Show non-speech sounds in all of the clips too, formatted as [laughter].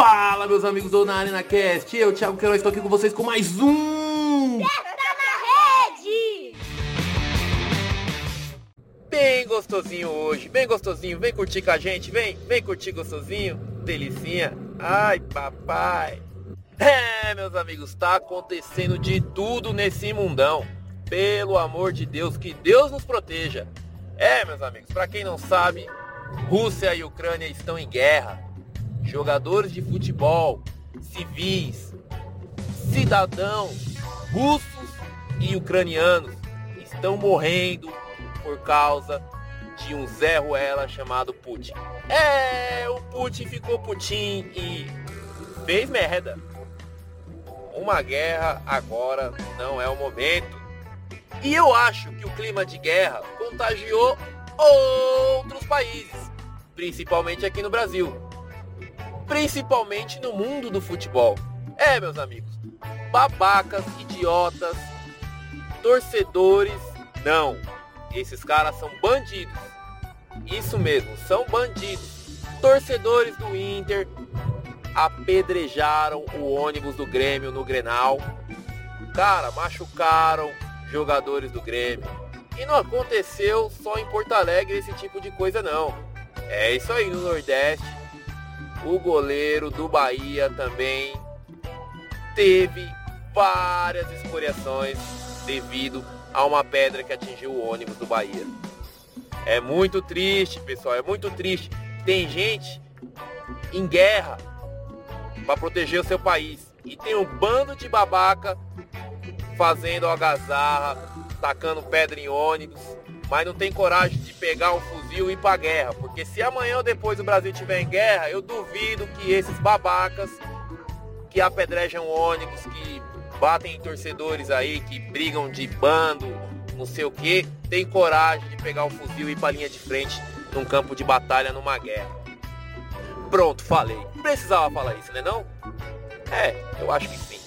Fala, meus amigos do Na Arena Cast. Eu, Thiago Queiroz, estou aqui com vocês com mais um... Testa na rede! Bem gostosinho hoje, bem gostosinho. Vem curtir com a gente, vem, vem curtir gostosinho. Delicinha. Ai, papai. É, meus amigos, tá acontecendo de tudo nesse mundão. Pelo amor de Deus, que Deus nos proteja. É, meus amigos, para quem não sabe, Rússia e Ucrânia estão em guerra. Jogadores de futebol, civis, cidadãos russos e ucranianos estão morrendo por causa de um Zé Ruela chamado Putin. É, o Putin ficou Putin e fez merda. Uma guerra agora não é o momento. E eu acho que o clima de guerra contagiou outros países, principalmente aqui no Brasil, principalmente no mundo do futebol. É, meus amigos, babacas, idiotas, torcedores, não. Esses caras são bandidos. Isso mesmo, são bandidos. Torcedores do Inter apedrejaram o ônibus do Grêmio no Grenal. Cara, machucaram jogadores do Grêmio. E não aconteceu só em Porto Alegre esse tipo de coisa não. É isso aí no Nordeste. O goleiro do Bahia também teve várias escoriações devido a uma pedra que atingiu o ônibus do Bahia. É muito triste, pessoal, é muito triste. Tem gente em guerra para proteger o seu país e tem um bando de babaca fazendo algazarra, tacando pedra em ônibus, mas não tem coragem de pegar um fuzil e ir pra guerra, porque se amanhã ou depois o Brasil estiver em guerra, eu duvido que esses babacas que apedrejam ônibus, que batem em torcedores aí, que brigam de bando, não sei o que, tem coragem de pegar o fuzil e ir pra linha de frente num campo de batalha numa guerra. Pronto, falei. Precisava falar isso, né não? É, eu acho que sim.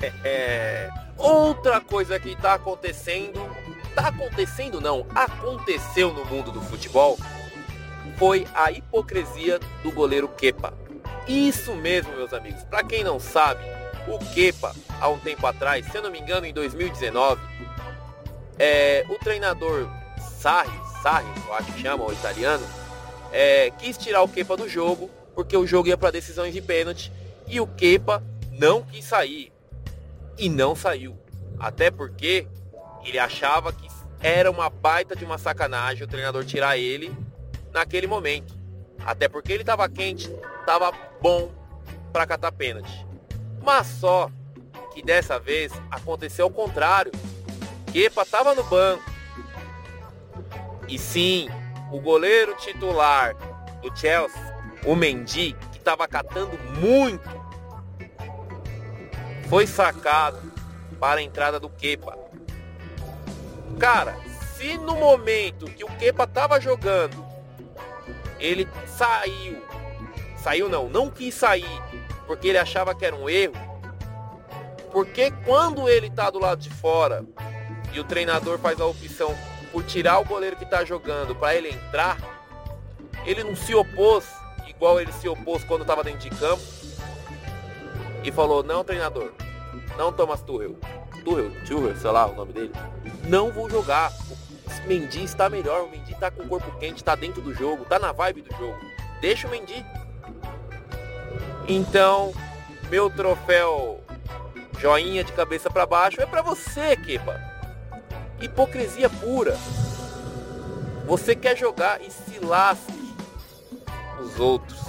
[laughs] Outra coisa que tá acontecendo, tá acontecendo não, aconteceu no mundo do futebol, foi a hipocrisia do goleiro Kepa. Isso mesmo, meus amigos. Para quem não sabe, o Kepa, há um tempo atrás, se eu não me engano, em 2019, é, o treinador Sarri, Sarri, eu acho que chama, o italiano, é, quis tirar o Kepa do jogo, porque o jogo ia para decisões de pênalti, e o Kepa não quis sair. E não saiu. Até porque ele achava que era uma baita de uma sacanagem o treinador tirar ele naquele momento. Até porque ele estava quente, estava bom para catar pênalti. Mas só que dessa vez aconteceu o contrário. Kepa estava no banco. E sim, o goleiro titular do Chelsea, o Mendy, que estava catando muito, foi sacado para a entrada do Kepa. Cara, se no momento que o Kepa estava jogando, ele saiu, saiu não, não quis sair, porque ele achava que era um erro, porque quando ele está do lado de fora e o treinador faz a opção por tirar o goleiro que está jogando para ele entrar, ele não se opôs igual ele se opôs quando estava dentro de campo e falou: Não, treinador, não Thomas Tuchel, Tuchel, Tuchel, sei lá o nome dele, não vou jogar. O Mendy está melhor, o Mendy está com o corpo quente, está dentro do jogo, está na vibe do jogo. Deixa o Mendy. Então, meu troféu joinha de cabeça para baixo é para você, Kepa. Hipocrisia pura. Você quer jogar e se lasque os outros,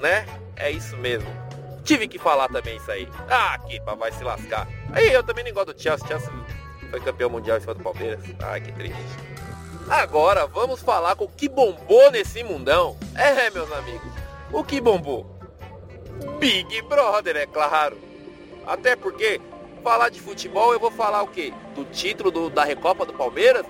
né? É isso mesmo. Tive que falar também isso aí. Ah, Kepa vai se lascar. Aí eu também nem gosto do Chelsea. Chelsea foi campeão mundial em cima do Palmeiras. Ai, que triste. Agora vamos falar com o que bombou nesse mundão. É, meus amigos. O que bombou? Big Brother, é claro. Até porque falar de futebol eu vou falar o quê? Do título do, da Recopa do Palmeiras?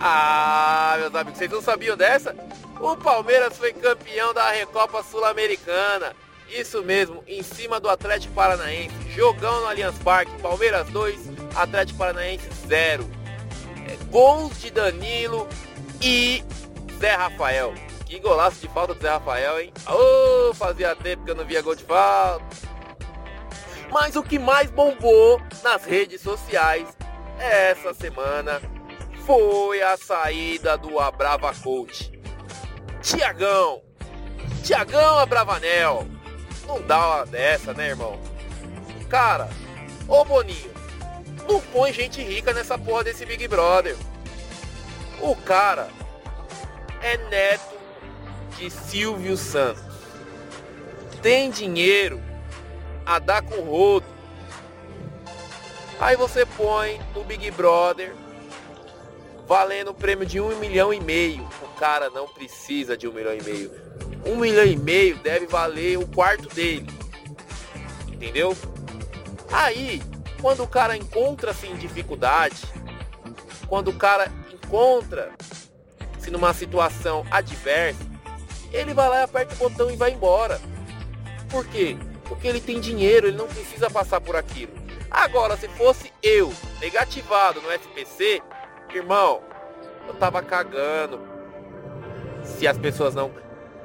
Ah, meus amigos, vocês não sabiam dessa? O Palmeiras foi campeão da Recopa Sul-Americana. Isso mesmo, em cima do Atlético Paranaense. Jogão no Allianz Parque. Palmeiras 2, Atlético Paranaense 0. É, gols de Danilo e Zé Rafael, Que golaço de falta do Zé Rafael, hein? Oh, fazia tempo que eu não via gol de falta. Mas o que mais bombou nas redes sociais essa semana foi a saída do Abrava Coach. Tiagão. Tiagão Abravanel. Não dá uma dessa, né, irmão? Cara, ô Boninho, não põe gente rica nessa porra desse Big Brother. O cara é neto de Silvio Santos. Tem dinheiro a dar com rodo. Aí você põe no Big Brother valendo o prêmio de um milhão e meio. O cara não precisa de um milhão e meio. Um milhão e meio deve valer o quarto dele. Entendeu? Aí, quando o cara encontra-se em dificuldade, quando o cara encontra-se numa situação adversa, ele vai lá e aperta o botão e vai embora. Por quê? Porque ele tem dinheiro, ele não precisa passar por aquilo. Agora, se fosse eu, negativado no SPC, irmão, eu tava cagando. Se as pessoas não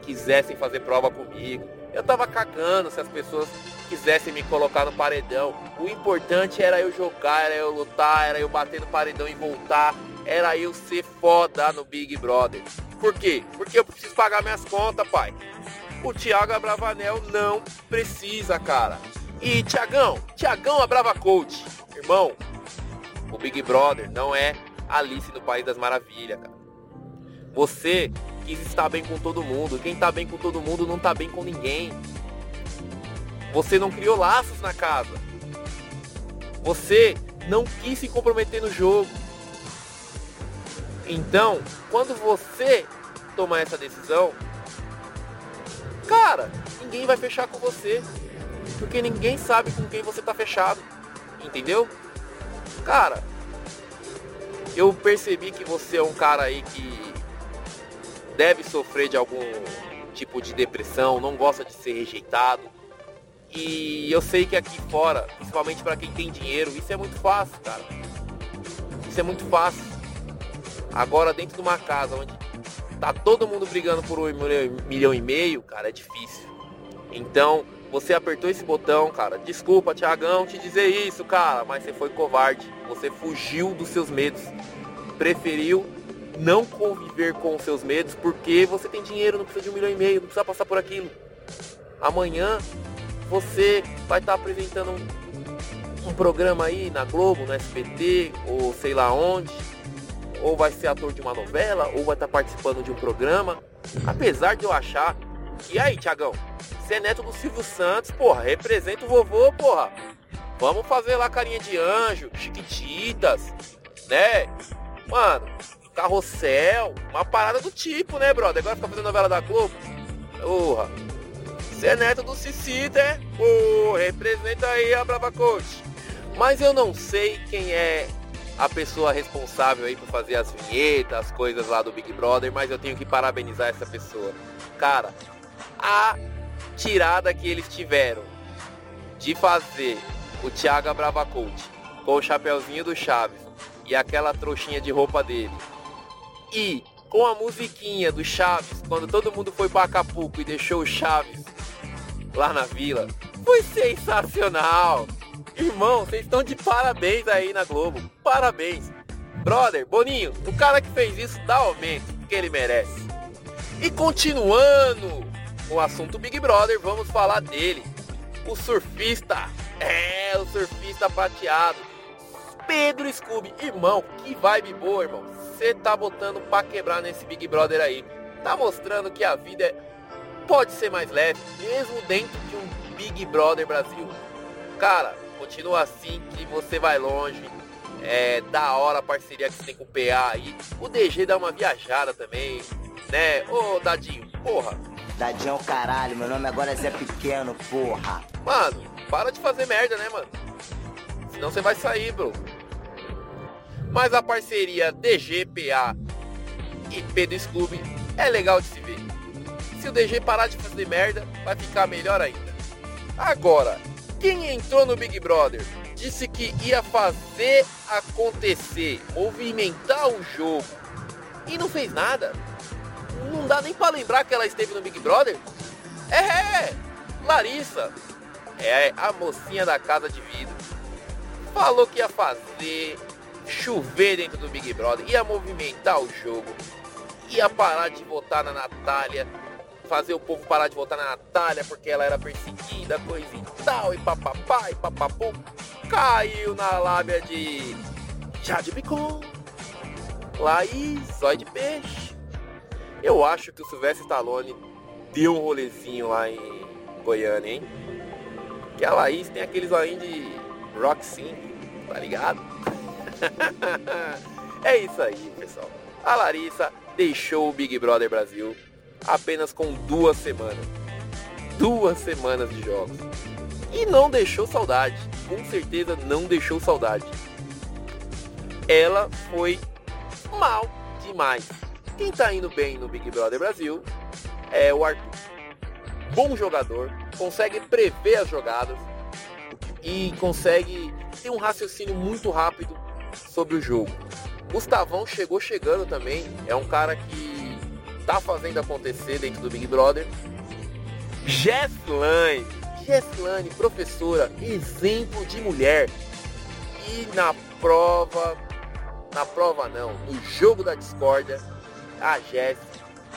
quisessem fazer prova comigo, eu tava cagando se as pessoas quisessem me colocar no paredão. O importante era eu jogar, era eu lutar, era eu bater no paredão e voltar, era eu ser foda no Big Brother. Por quê? Porque eu preciso pagar minhas contas, pai. O Thiago Abravanel não precisa, cara. E Tiagão, Tiagão Abrava Coach, irmão, o Big Brother não é Alice no País das Maravilhas, cara. Você estar bem com todo mundo. Quem tá bem com todo mundo não tá bem com ninguém. Você não criou laços na casa. Você não quis se comprometer no jogo. Então, quando você tomar essa decisão, cara, ninguém vai fechar com você. Porque ninguém sabe com quem você tá fechado. Entendeu? Cara, eu percebi que você é um cara aí que deve sofrer de algum tipo de depressão, não gosta de ser rejeitado. E eu sei que aqui fora, principalmente para quem tem dinheiro, isso é muito fácil, cara. Isso é muito fácil. Agora dentro de uma casa onde tá todo mundo brigando por um milhão e meio, cara, é difícil. Então, você apertou esse botão, cara. Desculpa, Tiagão, te dizer isso, cara, mas você foi covarde. Você fugiu dos seus medos. Preferiu não conviver com os seus medos porque você tem dinheiro, não precisa de um milhão e meio, não precisa passar por aquilo. Amanhã você vai estar apresentando um, um programa aí na Globo, no SBT, ou sei lá onde, ou vai ser ator de uma novela, ou vai estar participando de um programa. Apesar de eu achar. E aí, Tiagão? Você é neto do Silvio Santos, porra, representa o vovô, porra. Vamos fazer lá carinha de anjo, chiquititas, né? Mano, carrossel, uma parada do tipo, né, brother? Agora fica fazendo novela da Globo. Porra. Você é neto do Cicita, é? Pô, representa aí a Brava Coach. Mas eu não sei quem é a pessoa responsável aí por fazer as vinhetas, as coisas lá do Big Brother, mas eu tenho que parabenizar essa pessoa. Cara, a tirada que eles tiveram de fazer o Thiago Bravacolt com o chapeuzinho do Chaves e aquela trouxinha de roupa dele e com a musiquinha do Chaves, quando todo mundo foi para Acapulco e deixou o Chaves lá na vila, foi sensacional. Irmão, vocês estão de parabéns aí na Globo. Parabéns. Brother, Boninho, o cara que fez isso dá aumento, que ele merece. E continuando o assunto Big Brother, vamos falar dele. O surfista. É, o surfista prateado. Pedro Scooby. Irmão, que vibe boa, irmão. Você tá botando pra quebrar nesse Big Brother aí. Tá mostrando que a vida é... pode ser mais leve, mesmo dentro de um Big Brother Brasil. Cara, continua assim que você vai longe. É da hora a parceria que você tem com o PA aí. O DG dá uma viajada também, né? Ô, Dadinho, porra. Dadinho é o caralho, meu nome agora é Zé Pequeno, porra. Mano, para de fazer merda, né, mano? Senão você vai sair, bro. Mas a parceria DGPA e Pedro Scooby é legal de se ver. Se o DG parar de fazer merda, vai ficar melhor ainda. Agora, quem entrou no Big Brother disse que ia fazer acontecer, movimentar o jogo e não fez nada. não dá nem pra lembrar que ela esteve no Big Brother. É, Larissa. É a mocinha da casa de vidro. Falou que ia fazer chover dentro do Big Brother, ia movimentar o jogo, ia parar de votar na Natália, fazer o povo parar de votar na Natália porque ela era perseguida, coisa e tal, e papapá, e papapum. Caiu na lábia de Jade Picon, Laís, zóio de peixe. Eu acho que o Silvestre Stallone deu um rolezinho lá em Goiânia, hein? Que a Laís tem aqueles zoinho de rock sim, tá ligado? [laughs] é isso aí, pessoal. A Larissa deixou o Big Brother Brasil apenas com duas semanas. Duas semanas de jogos. E não deixou saudade. Com certeza não deixou saudade. Ela foi mal demais. Quem tá indo bem no Big Brother Brasil é o Arthur. Bom jogador, consegue prever as jogadas e consegue ter um raciocínio muito rápido sobre o jogo. Gustavão chegou chegando também, é um cara que tá fazendo acontecer dentro do Big Brother. Jesslane, Jesslane, professora, exemplo de mulher. E na prova, na prova não, no jogo da discórdia, a Jess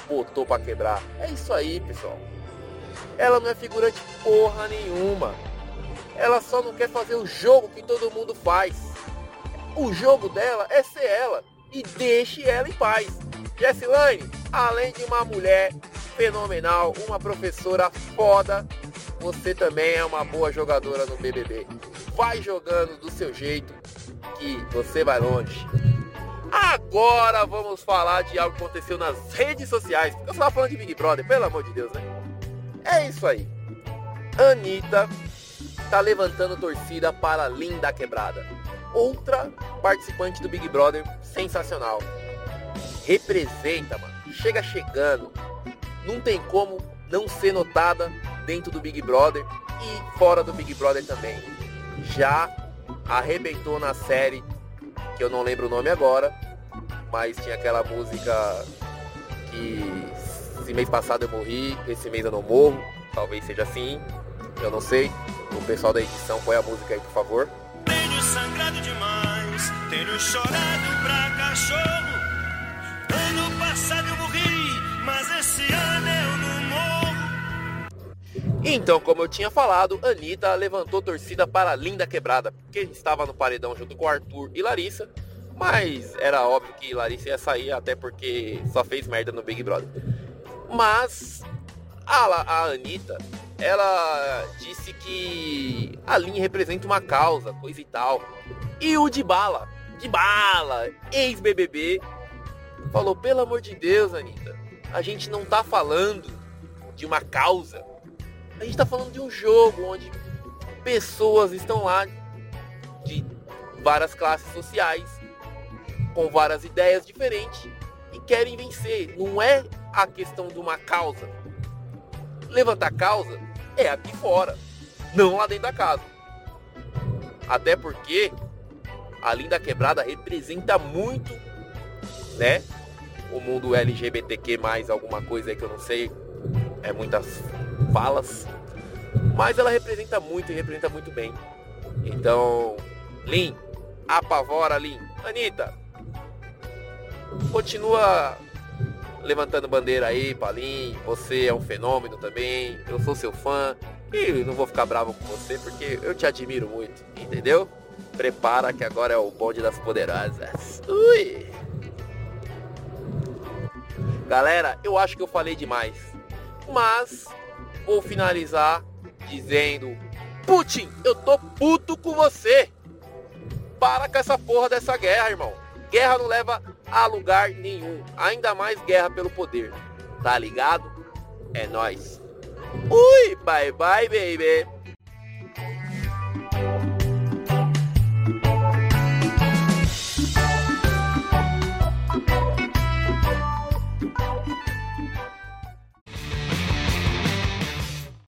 botou para quebrar. É isso aí, pessoal. Ela não é figurante porra nenhuma. Ela só não quer fazer o jogo que todo mundo faz. O jogo dela é ser ela. E deixe ela em paz. Jessilane, além de uma mulher fenomenal, uma professora foda, você também é uma boa jogadora no BBB. Vai jogando do seu jeito que você vai longe. Agora vamos falar de algo que aconteceu nas redes sociais. Eu estava falando de Big Brother, pelo amor de Deus, né? É isso aí. Anitta tá levantando torcida para Linda Quebrada outra participante do Big Brother sensacional. Representa, mano. Chega chegando. Não tem como não ser notada dentro do Big Brother e fora do Big Brother também. Já arrebentou na série, que eu não lembro o nome agora, mas tinha aquela música que esse mês passado eu morri, esse mês eu não morro, talvez seja assim, eu não sei. O pessoal da edição põe a música aí, por favor sangrado demais, tenho chorado pra cachorro. Ano passado eu morri, mas esse ano eu não morro. Então, como eu tinha falado, Anitta levantou torcida para a Linda Quebrada, porque estava no paredão junto com Arthur e Larissa, mas era óbvio que Larissa ia sair, até porque só fez merda no Big Brother. Mas a, a Anitta ela disse que a linha representa uma causa, coisa e tal. E o de bala, de bala, ex-BBB, falou: pelo amor de Deus, Anitta, a gente não tá falando de uma causa, a gente tá falando de um jogo onde pessoas estão lá de várias classes sociais, com várias ideias diferentes e querem vencer. Não é a questão de uma causa. Levantar causa é aqui fora, não lá dentro da casa. Até porque a Linda Quebrada representa muito, né? O mundo LGBTQ mais alguma coisa aí que eu não sei, é muitas falas, mas ela representa muito e representa muito bem. Então, Lin, apavora Lin. Anitta, continua levantando bandeira aí, Palim. Você é um fenômeno também. Eu sou seu fã. E não vou ficar bravo com você porque eu te admiro muito, entendeu? Prepara que agora é o bonde das poderosas. Ui! Galera, eu acho que eu falei demais. Mas vou finalizar dizendo: Putin, eu tô puto com você. Para com essa porra dessa guerra, irmão. Guerra não leva a lugar nenhum. Ainda mais guerra pelo poder. Tá ligado? É nós. Ui, bye bye, baby.